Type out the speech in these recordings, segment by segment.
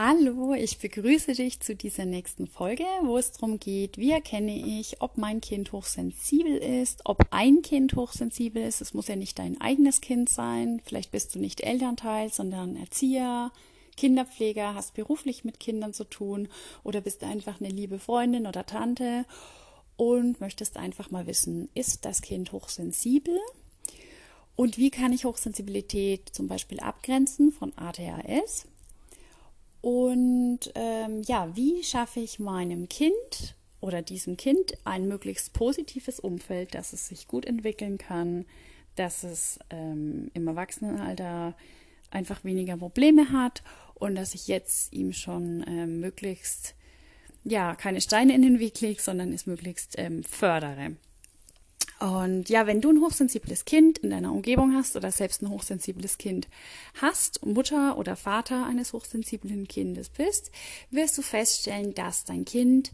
Hallo, ich begrüße dich zu dieser nächsten Folge, wo es darum geht, wie erkenne ich, ob mein Kind hochsensibel ist, ob ein Kind hochsensibel ist. Es muss ja nicht dein eigenes Kind sein. Vielleicht bist du nicht Elternteil, sondern Erzieher, Kinderpfleger, hast beruflich mit Kindern zu tun oder bist einfach eine liebe Freundin oder Tante und möchtest einfach mal wissen, ist das Kind hochsensibel? Und wie kann ich Hochsensibilität zum Beispiel abgrenzen von ADHS? Und ähm, ja, wie schaffe ich meinem Kind oder diesem Kind ein möglichst positives Umfeld, dass es sich gut entwickeln kann, dass es ähm, im Erwachsenenalter einfach weniger Probleme hat und dass ich jetzt ihm schon ähm, möglichst ja keine Steine in den Weg lege, sondern es möglichst ähm, fördere. Und ja, wenn du ein hochsensibles Kind in deiner Umgebung hast oder selbst ein hochsensibles Kind hast, Mutter oder Vater eines hochsensiblen Kindes bist, wirst du feststellen, dass dein Kind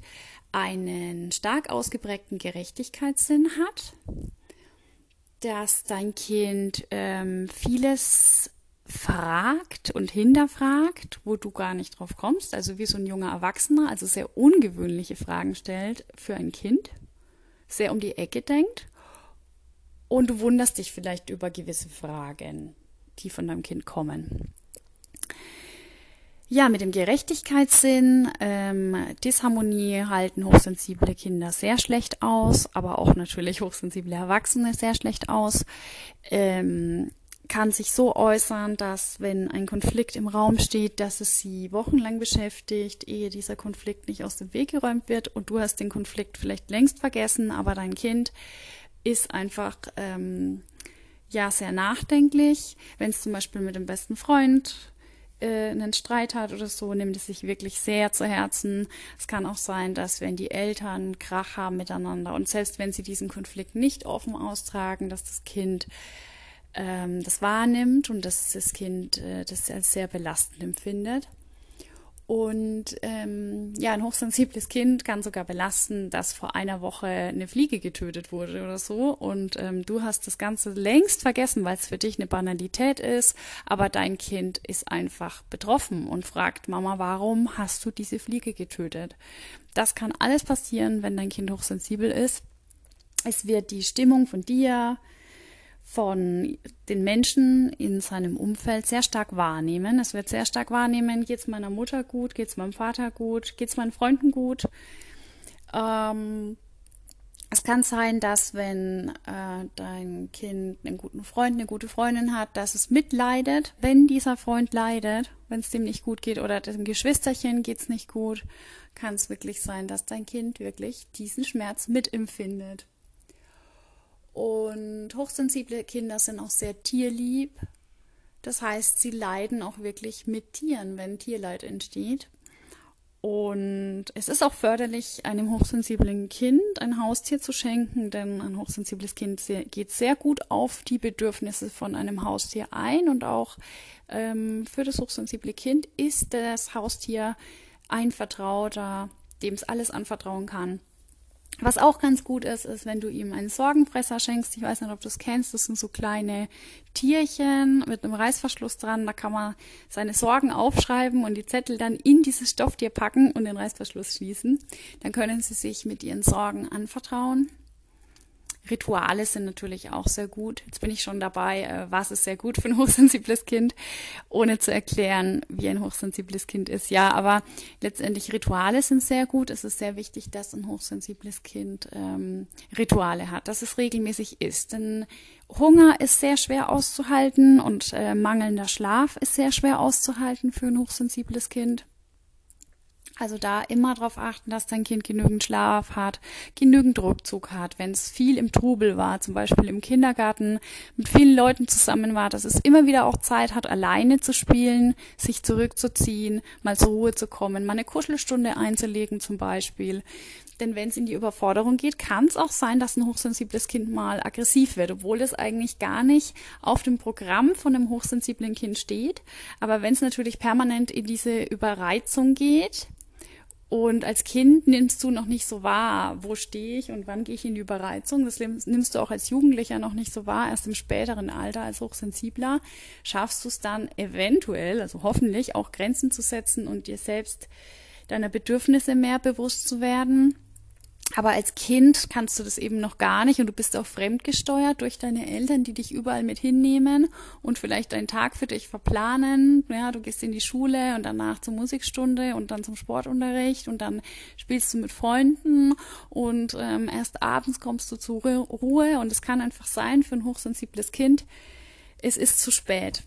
einen stark ausgeprägten Gerechtigkeitssinn hat, dass dein Kind ähm, vieles fragt und hinterfragt, wo du gar nicht drauf kommst, also wie so ein junger Erwachsener, also sehr ungewöhnliche Fragen stellt für ein Kind, sehr um die Ecke denkt und du wunderst dich vielleicht über gewisse Fragen, die von deinem Kind kommen. Ja, mit dem Gerechtigkeitssinn, ähm, Disharmonie halten hochsensible Kinder sehr schlecht aus, aber auch natürlich hochsensible Erwachsene sehr schlecht aus. Ähm, kann sich so äußern, dass wenn ein Konflikt im Raum steht, dass es sie wochenlang beschäftigt, ehe dieser Konflikt nicht aus dem Weg geräumt wird und du hast den Konflikt vielleicht längst vergessen, aber dein Kind ist einfach ähm, ja sehr nachdenklich. Wenn es zum Beispiel mit dem besten Freund äh, einen Streit hat oder so, nimmt es sich wirklich sehr zu Herzen. Es kann auch sein, dass wenn die Eltern Krach haben miteinander und selbst wenn sie diesen Konflikt nicht offen austragen, dass das Kind ähm, das wahrnimmt und dass das Kind äh, das als sehr belastend empfindet. Und ähm, ja, ein hochsensibles Kind kann sogar belasten, dass vor einer Woche eine Fliege getötet wurde oder so. Und ähm, du hast das Ganze längst vergessen, weil es für dich eine Banalität ist. Aber dein Kind ist einfach betroffen und fragt, Mama, warum hast du diese Fliege getötet? Das kann alles passieren, wenn dein Kind hochsensibel ist. Es wird die Stimmung von dir, von den Menschen in seinem Umfeld sehr stark wahrnehmen. Es wird sehr stark wahrnehmen, geht es meiner Mutter gut, geht es meinem Vater gut, geht es meinen Freunden gut. Ähm, es kann sein, dass wenn äh, dein Kind einen guten Freund, eine gute Freundin hat, dass es mitleidet, wenn dieser Freund leidet, wenn es dem nicht gut geht oder dem Geschwisterchen geht es nicht gut, kann es wirklich sein, dass dein Kind wirklich diesen Schmerz mitempfindet. Und hochsensible Kinder sind auch sehr tierlieb. Das heißt, sie leiden auch wirklich mit Tieren, wenn Tierleid entsteht. Und es ist auch förderlich, einem hochsensiblen Kind ein Haustier zu schenken, denn ein hochsensibles Kind geht sehr gut auf die Bedürfnisse von einem Haustier ein. Und auch ähm, für das hochsensible Kind ist das Haustier ein Vertrauter, dem es alles anvertrauen kann. Was auch ganz gut ist, ist, wenn du ihm einen Sorgenfresser schenkst. Ich weiß nicht, ob du es kennst. Das sind so kleine Tierchen mit einem Reißverschluss dran. Da kann man seine Sorgen aufschreiben und die Zettel dann in dieses Stofftier packen und den Reißverschluss schließen. Dann können sie sich mit ihren Sorgen anvertrauen. Rituale sind natürlich auch sehr gut. Jetzt bin ich schon dabei, äh, was ist sehr gut für ein hochsensibles Kind, ohne zu erklären, wie ein hochsensibles Kind ist. Ja, aber letztendlich Rituale sind sehr gut. Es ist sehr wichtig, dass ein hochsensibles Kind ähm, Rituale hat, dass es regelmäßig isst. Denn Hunger ist sehr schwer auszuhalten und äh, mangelnder Schlaf ist sehr schwer auszuhalten für ein hochsensibles Kind. Also da immer darauf achten, dass dein Kind genügend Schlaf hat, genügend Rückzug hat. Wenn es viel im Trubel war, zum Beispiel im Kindergarten mit vielen Leuten zusammen war, dass es immer wieder auch Zeit hat, alleine zu spielen, sich zurückzuziehen, mal zur Ruhe zu kommen, mal eine Kuschelstunde einzulegen zum Beispiel. Denn wenn es in die Überforderung geht, kann es auch sein, dass ein hochsensibles Kind mal aggressiv wird, obwohl es eigentlich gar nicht auf dem Programm von einem hochsensiblen Kind steht. Aber wenn es natürlich permanent in diese Überreizung geht, Und als Kind nimmst du noch nicht so wahr, wo stehe ich und wann gehe ich in die Überreizung. Das nimmst du auch als Jugendlicher noch nicht so wahr. Erst im späteren Alter als hochsensibler schaffst du es dann eventuell, also hoffentlich auch Grenzen zu setzen und dir selbst deiner Bedürfnisse mehr bewusst zu werden. Aber als Kind kannst du das eben noch gar nicht und du bist auch fremdgesteuert durch deine Eltern, die dich überall mit hinnehmen und vielleicht deinen Tag für dich verplanen. Ja, du gehst in die Schule und danach zur Musikstunde und dann zum Sportunterricht und dann spielst du mit Freunden und ähm, erst abends kommst du zur Ruhe und es kann einfach sein für ein hochsensibles Kind, es ist zu spät.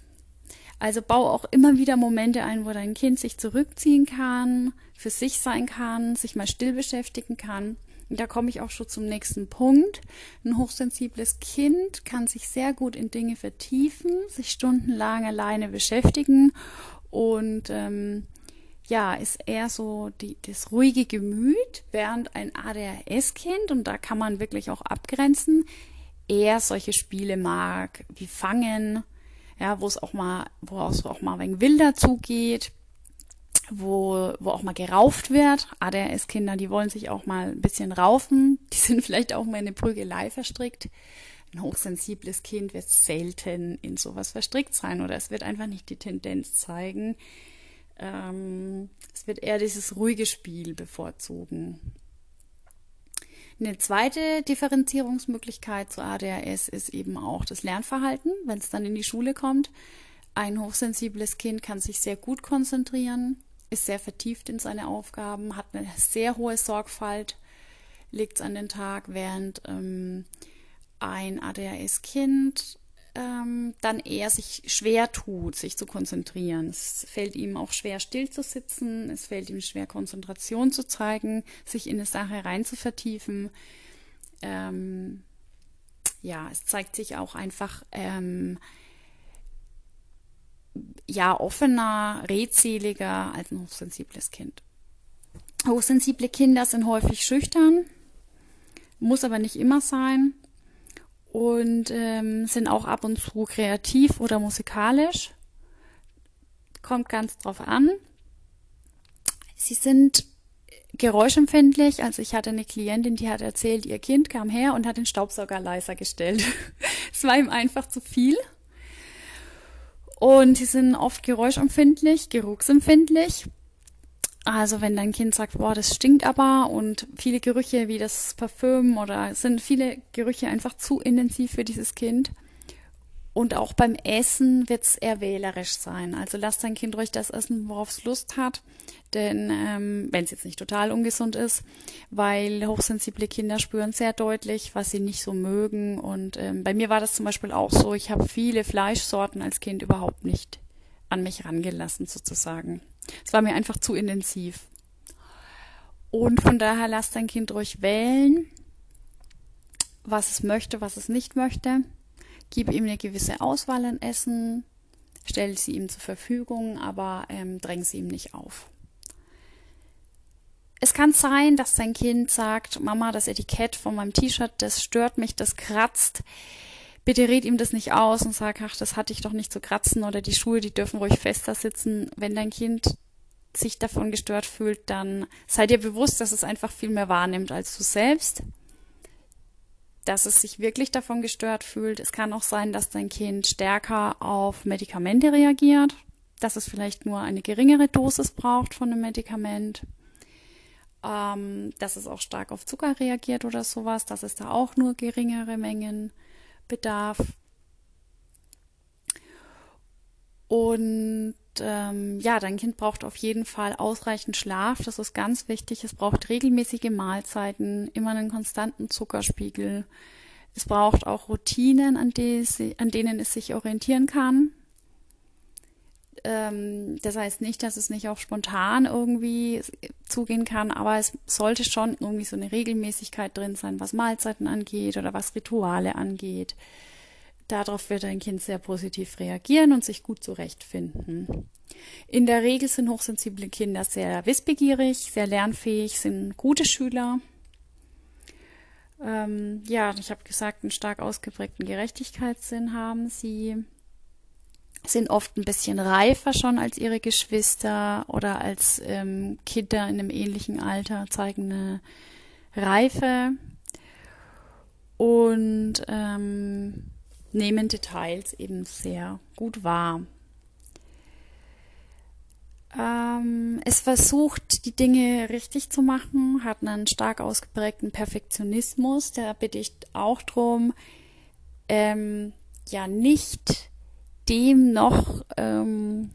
Also bau auch immer wieder Momente ein, wo dein Kind sich zurückziehen kann, für sich sein kann, sich mal still beschäftigen kann und da komme ich auch schon zum nächsten Punkt. Ein hochsensibles Kind kann sich sehr gut in Dinge vertiefen, sich stundenlang alleine beschäftigen und ähm, ja, ist eher so die, das ruhige Gemüt, während ein ADHS-Kind, und da kann man wirklich auch abgrenzen, eher solche Spiele mag, wie Fangen, ja, wo es auch mal, wo es auch mal wenig wilder zugeht, wo, wo auch mal gerauft wird. ADHS-Kinder, die wollen sich auch mal ein bisschen raufen. Die sind vielleicht auch mal in eine Prügelei verstrickt. Ein hochsensibles Kind wird selten in sowas verstrickt sein oder es wird einfach nicht die Tendenz zeigen. Ähm, es wird eher dieses ruhige Spiel bevorzugen. Eine zweite Differenzierungsmöglichkeit zu ADHS ist eben auch das Lernverhalten, wenn es dann in die Schule kommt. Ein hochsensibles Kind kann sich sehr gut konzentrieren, ist sehr vertieft in seine Aufgaben, hat eine sehr hohe Sorgfalt, legt es an den Tag, während ähm, ein ADHS-Kind ähm, dann eher sich schwer tut, sich zu konzentrieren. Es fällt ihm auch schwer, still zu sitzen, es fällt ihm schwer, Konzentration zu zeigen, sich in eine Sache rein zu vertiefen. Ähm, ja, es zeigt sich auch einfach ähm, ja offener, redseliger als ein hochsensibles Kind. Hochsensible Kinder sind häufig schüchtern, muss aber nicht immer sein und ähm, sind auch ab und zu kreativ oder musikalisch. Kommt ganz drauf an. Sie sind geräuschempfindlich. Also ich hatte eine Klientin, die hat erzählt, ihr Kind kam her und hat den Staubsauger leiser gestellt. es war ihm einfach zu viel. Und die sind oft geräuschempfindlich, geruchsempfindlich. Also wenn dein Kind sagt, boah, das stinkt aber und viele Gerüche wie das Parfüm oder sind viele Gerüche einfach zu intensiv für dieses Kind. Und auch beim Essen wird es eher wählerisch sein. Also lass dein Kind ruhig das essen, worauf es Lust hat. Denn ähm, wenn es jetzt nicht total ungesund ist, weil hochsensible Kinder spüren sehr deutlich, was sie nicht so mögen. Und ähm, bei mir war das zum Beispiel auch so. Ich habe viele Fleischsorten als Kind überhaupt nicht an mich rangelassen, sozusagen. Es war mir einfach zu intensiv. Und von daher lass dein Kind ruhig wählen, was es möchte, was es nicht möchte Gib ihm eine gewisse Auswahl an Essen, stell sie ihm zur Verfügung, aber ähm, dräng sie ihm nicht auf. Es kann sein, dass dein Kind sagt, Mama, das Etikett von meinem T-Shirt, das stört mich, das kratzt. Bitte red ihm das nicht aus und sag, ach, das hatte ich doch nicht zu kratzen oder die Schuhe, die dürfen ruhig fester sitzen. Wenn dein Kind sich davon gestört fühlt, dann sei dir bewusst, dass es einfach viel mehr wahrnimmt als du selbst dass es sich wirklich davon gestört fühlt. Es kann auch sein, dass dein Kind stärker auf Medikamente reagiert, dass es vielleicht nur eine geringere Dosis braucht von einem Medikament, ähm, dass es auch stark auf Zucker reagiert oder sowas, dass es da auch nur geringere Mengen bedarf. Und ähm, ja, dein Kind braucht auf jeden Fall ausreichend Schlaf. Das ist ganz wichtig. Es braucht regelmäßige Mahlzeiten, immer einen konstanten Zuckerspiegel. Es braucht auch Routinen, an, die an denen es sich orientieren kann. Ähm, das heißt nicht, dass es nicht auch spontan irgendwie zugehen kann, aber es sollte schon irgendwie so eine Regelmäßigkeit drin sein, was Mahlzeiten angeht oder was Rituale angeht. Darauf wird ein Kind sehr positiv reagieren und sich gut zurechtfinden. In der Regel sind hochsensible Kinder sehr wissbegierig, sehr lernfähig, sind gute Schüler. Ähm, ja, ich habe gesagt, einen stark ausgeprägten Gerechtigkeitssinn haben sie. sind oft ein bisschen reifer schon als ihre Geschwister oder als ähm, Kinder in einem ähnlichen Alter, zeigen eine Reife und ähm, nehmen Details eben sehr gut wahr. Ähm, es versucht, die Dinge richtig zu machen, hat einen stark ausgeprägten Perfektionismus. Da bitte ich auch drum, ähm, ja, nicht dem noch, ähm,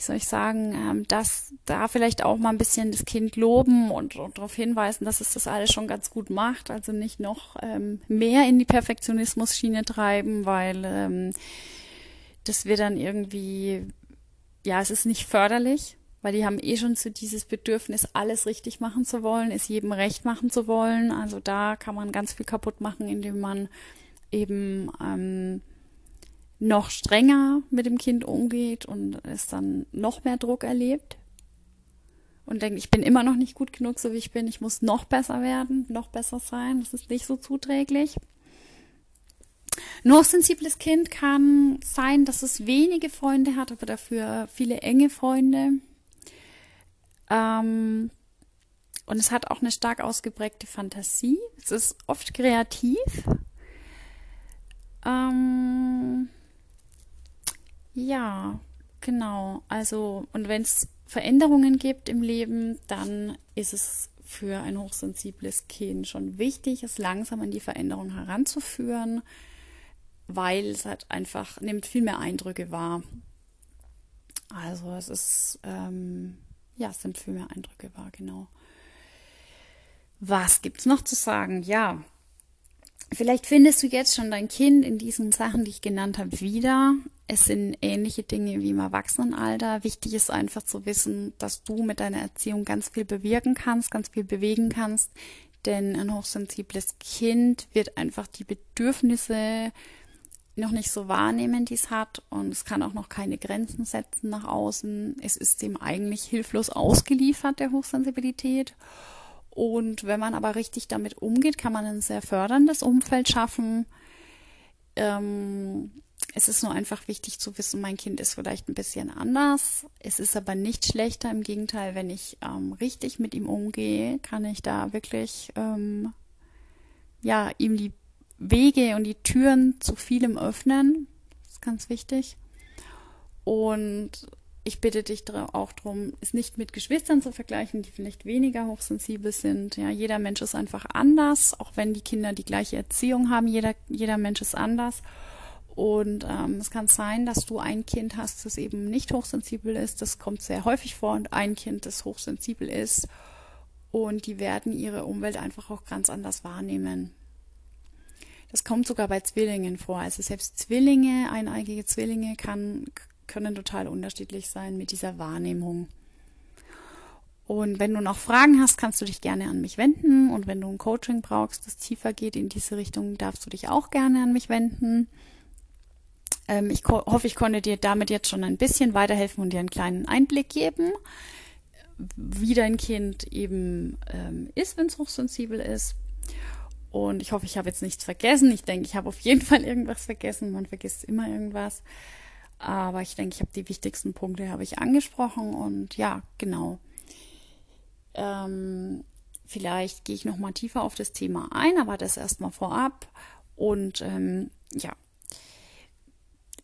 wie soll ich sagen, ähm, dass da vielleicht auch mal ein bisschen das Kind loben und, und darauf hinweisen, dass es das alles schon ganz gut macht. Also nicht noch ähm, mehr in die Perfektionismus-Schiene treiben, weil ähm, das wird dann irgendwie ja, es ist nicht förderlich, weil die haben eh schon so dieses Bedürfnis, alles richtig machen zu wollen, es jedem recht machen zu wollen. Also da kann man ganz viel kaputt machen, indem man eben ähm, noch strenger mit dem Kind umgeht und es dann noch mehr Druck erlebt und denkt, ich bin immer noch nicht gut genug, so wie ich bin, ich muss noch besser werden, noch besser sein, das ist nicht so zuträglich. Ein hochsensibles Kind kann sein, dass es wenige Freunde hat, aber dafür viele enge Freunde. Ähm, und es hat auch eine stark ausgeprägte Fantasie. Es ist oft kreativ. Ähm, ja, genau. Also, und wenn es Veränderungen gibt im Leben, dann ist es für ein hochsensibles Kind schon wichtig, es langsam an die Veränderung heranzuführen weil es halt einfach nimmt viel mehr Eindrücke wahr. Also es ist, ähm, ja, es nimmt viel mehr Eindrücke wahr, genau. Was gibt's noch zu sagen? Ja, vielleicht findest du jetzt schon dein Kind in diesen Sachen, die ich genannt habe, wieder. Es sind ähnliche Dinge wie im Erwachsenenalter. Wichtig ist einfach zu wissen, dass du mit deiner Erziehung ganz viel bewirken kannst, ganz viel bewegen kannst. Denn ein hochsensibles Kind wird einfach die Bedürfnisse noch nicht so wahrnehmen, die es hat und es kann auch noch keine Grenzen setzen nach außen. Es ist dem eigentlich hilflos ausgeliefert, der Hochsensibilität. Und wenn man aber richtig damit umgeht, kann man ein sehr förderndes Umfeld schaffen. Ähm, es ist nur einfach wichtig zu wissen, mein Kind ist vielleicht ein bisschen anders. Es ist aber nicht schlechter. Im Gegenteil, wenn ich ähm, richtig mit ihm umgehe, kann ich da wirklich ähm, ja ihm die Wege und die Türen zu vielem öffnen. Das ist ganz wichtig. Und ich bitte dich auch darum, es nicht mit Geschwistern zu vergleichen, die vielleicht weniger hochsensibel sind. Ja, jeder Mensch ist einfach anders, auch wenn die Kinder die gleiche Erziehung haben. Jeder, jeder Mensch ist anders. Und ähm, es kann sein, dass du ein Kind hast, das eben nicht hochsensibel ist. Das kommt sehr häufig vor. Und ein Kind, das hochsensibel ist. Und die werden ihre Umwelt einfach auch ganz anders wahrnehmen. Das kommt sogar bei Zwillingen vor. Also selbst Zwillinge, eineigige Zwillinge kann, können total unterschiedlich sein mit dieser Wahrnehmung. Und wenn du noch Fragen hast, kannst du dich gerne an mich wenden. Und wenn du ein Coaching brauchst, das tiefer geht in diese Richtung, darfst du dich auch gerne an mich wenden. Ähm, ich hoffe, ich konnte dir damit jetzt schon ein bisschen weiterhelfen und dir einen kleinen Einblick geben, wie dein Kind eben ähm, ist, wenn es hochsensibel ist. Und ich hoffe, ich habe jetzt nichts vergessen. Ich denke, ich habe auf jeden Fall irgendwas vergessen. Man vergisst immer irgendwas. Aber ich denke, ich habe die wichtigsten Punkte habe ich angesprochen. Und ja, genau. Ähm, vielleicht gehe ich noch mal tiefer auf das Thema ein, aber das erstmal vorab. Und ähm, ja,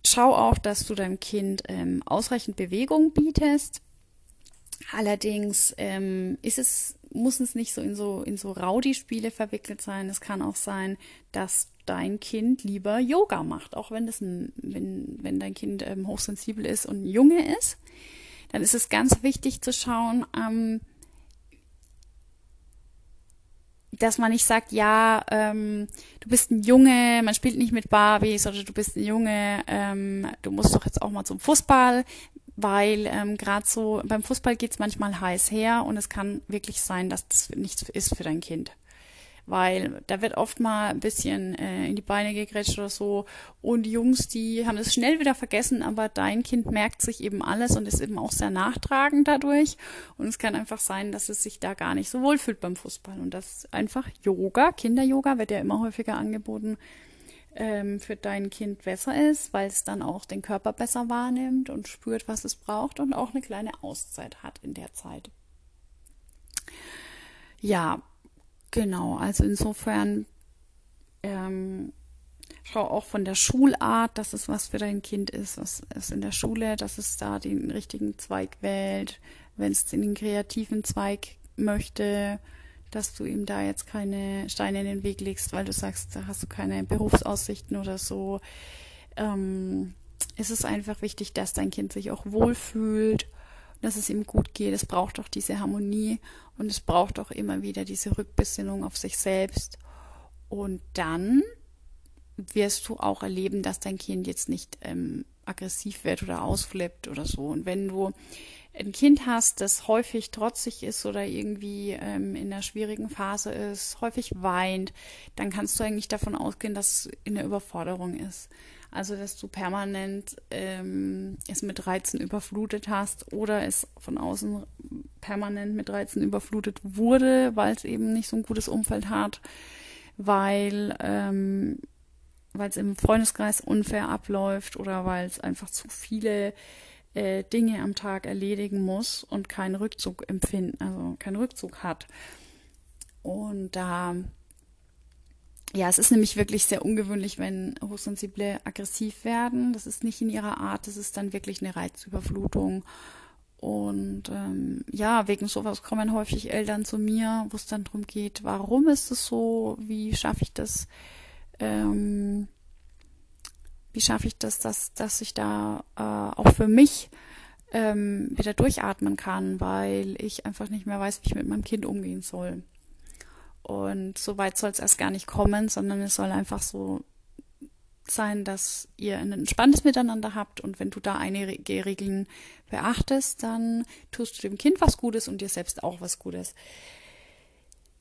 schau auch, dass du deinem Kind ähm, ausreichend Bewegung bietest. Allerdings ähm, ist es muss es nicht so in so in so Rowdy-Spiele verwickelt sein. Es kann auch sein, dass dein Kind lieber Yoga macht, auch wenn das ein, wenn wenn dein Kind ähm, hochsensibel ist und ein Junge ist. Dann ist es ganz wichtig zu schauen, ähm, dass man nicht sagt, ja, ähm, du bist ein Junge, man spielt nicht mit Barbies oder du bist ein Junge, ähm, du musst doch jetzt auch mal zum Fußball weil ähm, gerade so beim Fußball geht's manchmal heiß her und es kann wirklich sein, dass das nichts ist für dein Kind. Weil da wird oft mal ein bisschen äh, in die Beine gegrätscht oder so. Und die Jungs, die haben es schnell wieder vergessen, aber dein Kind merkt sich eben alles und ist eben auch sehr nachtragend dadurch. Und es kann einfach sein, dass es sich da gar nicht so wohl fühlt beim Fußball. Und das einfach Yoga, Kinder-Yoga wird ja immer häufiger angeboten, ähm, für dein Kind besser ist, weil es dann auch den Körper besser wahrnimmt und spürt, was es braucht und auch eine kleine Auszeit hat in der Zeit. Ja, genau. Also insofern ähm, schau auch von der Schulart, dass es was für dein Kind ist, was es in der Schule, dass es da den richtigen Zweig wählt, wenn es in den kreativen Zweig möchte, dass du ihm da jetzt keine Steine in den Weg legst, weil du sagst, da hast du keine Berufsaussichten oder so. Ähm, es ist einfach wichtig, dass dein Kind sich auch wohlfühlt, dass es ihm gut geht. Es braucht auch diese Harmonie und es braucht auch immer wieder diese Rückbesinnung auf sich selbst. Und dann wirst du auch erleben, dass dein Kind jetzt nicht ähm, aggressiv wird oder ausflippt oder so. Und wenn du ein Kind hast, das häufig trotzig ist oder irgendwie ähm, in einer schwierigen Phase ist, häufig weint, dann kannst du eigentlich davon ausgehen, dass es in der Überforderung ist. Also dass du permanent ähm, es mit Reizen überflutet hast oder es von außen permanent mit Reizen überflutet wurde, weil es eben nicht so ein gutes Umfeld hat, weil ähm, es im Freundeskreis unfair abläuft oder weil es einfach zu viele äh, Dinge am Tag erledigen muss und keinen Rückzug empfinden, also keinen Rückzug hat. Und da, ja, es ist nämlich wirklich sehr ungewöhnlich, wenn Hochsensible aggressiv werden. Das ist nicht in ihrer Art, das ist dann wirklich eine Reizüberflutung. Und ähm, ja, wegen sowas kommen häufig Eltern zu mir, wo es dann darum geht, warum ist es so, wie schaffe ich das, ähm, wie schaffe ich das, dass, dass ich da äh, auch für mich ähm, wieder durchatmen kann, weil ich einfach nicht mehr weiß, wie ich mit meinem Kind umgehen soll. Und so weit soll es erst gar nicht kommen, sondern es soll einfach so sein, dass ihr ein entspanntes Miteinander habt und wenn du da einige Regeln beachtest, dann tust du dem Kind was Gutes und dir selbst auch was Gutes.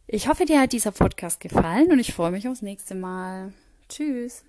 Ich hoffe, dir hat dieser Podcast gefallen und ich freue mich aufs nächste Mal. Tschüss.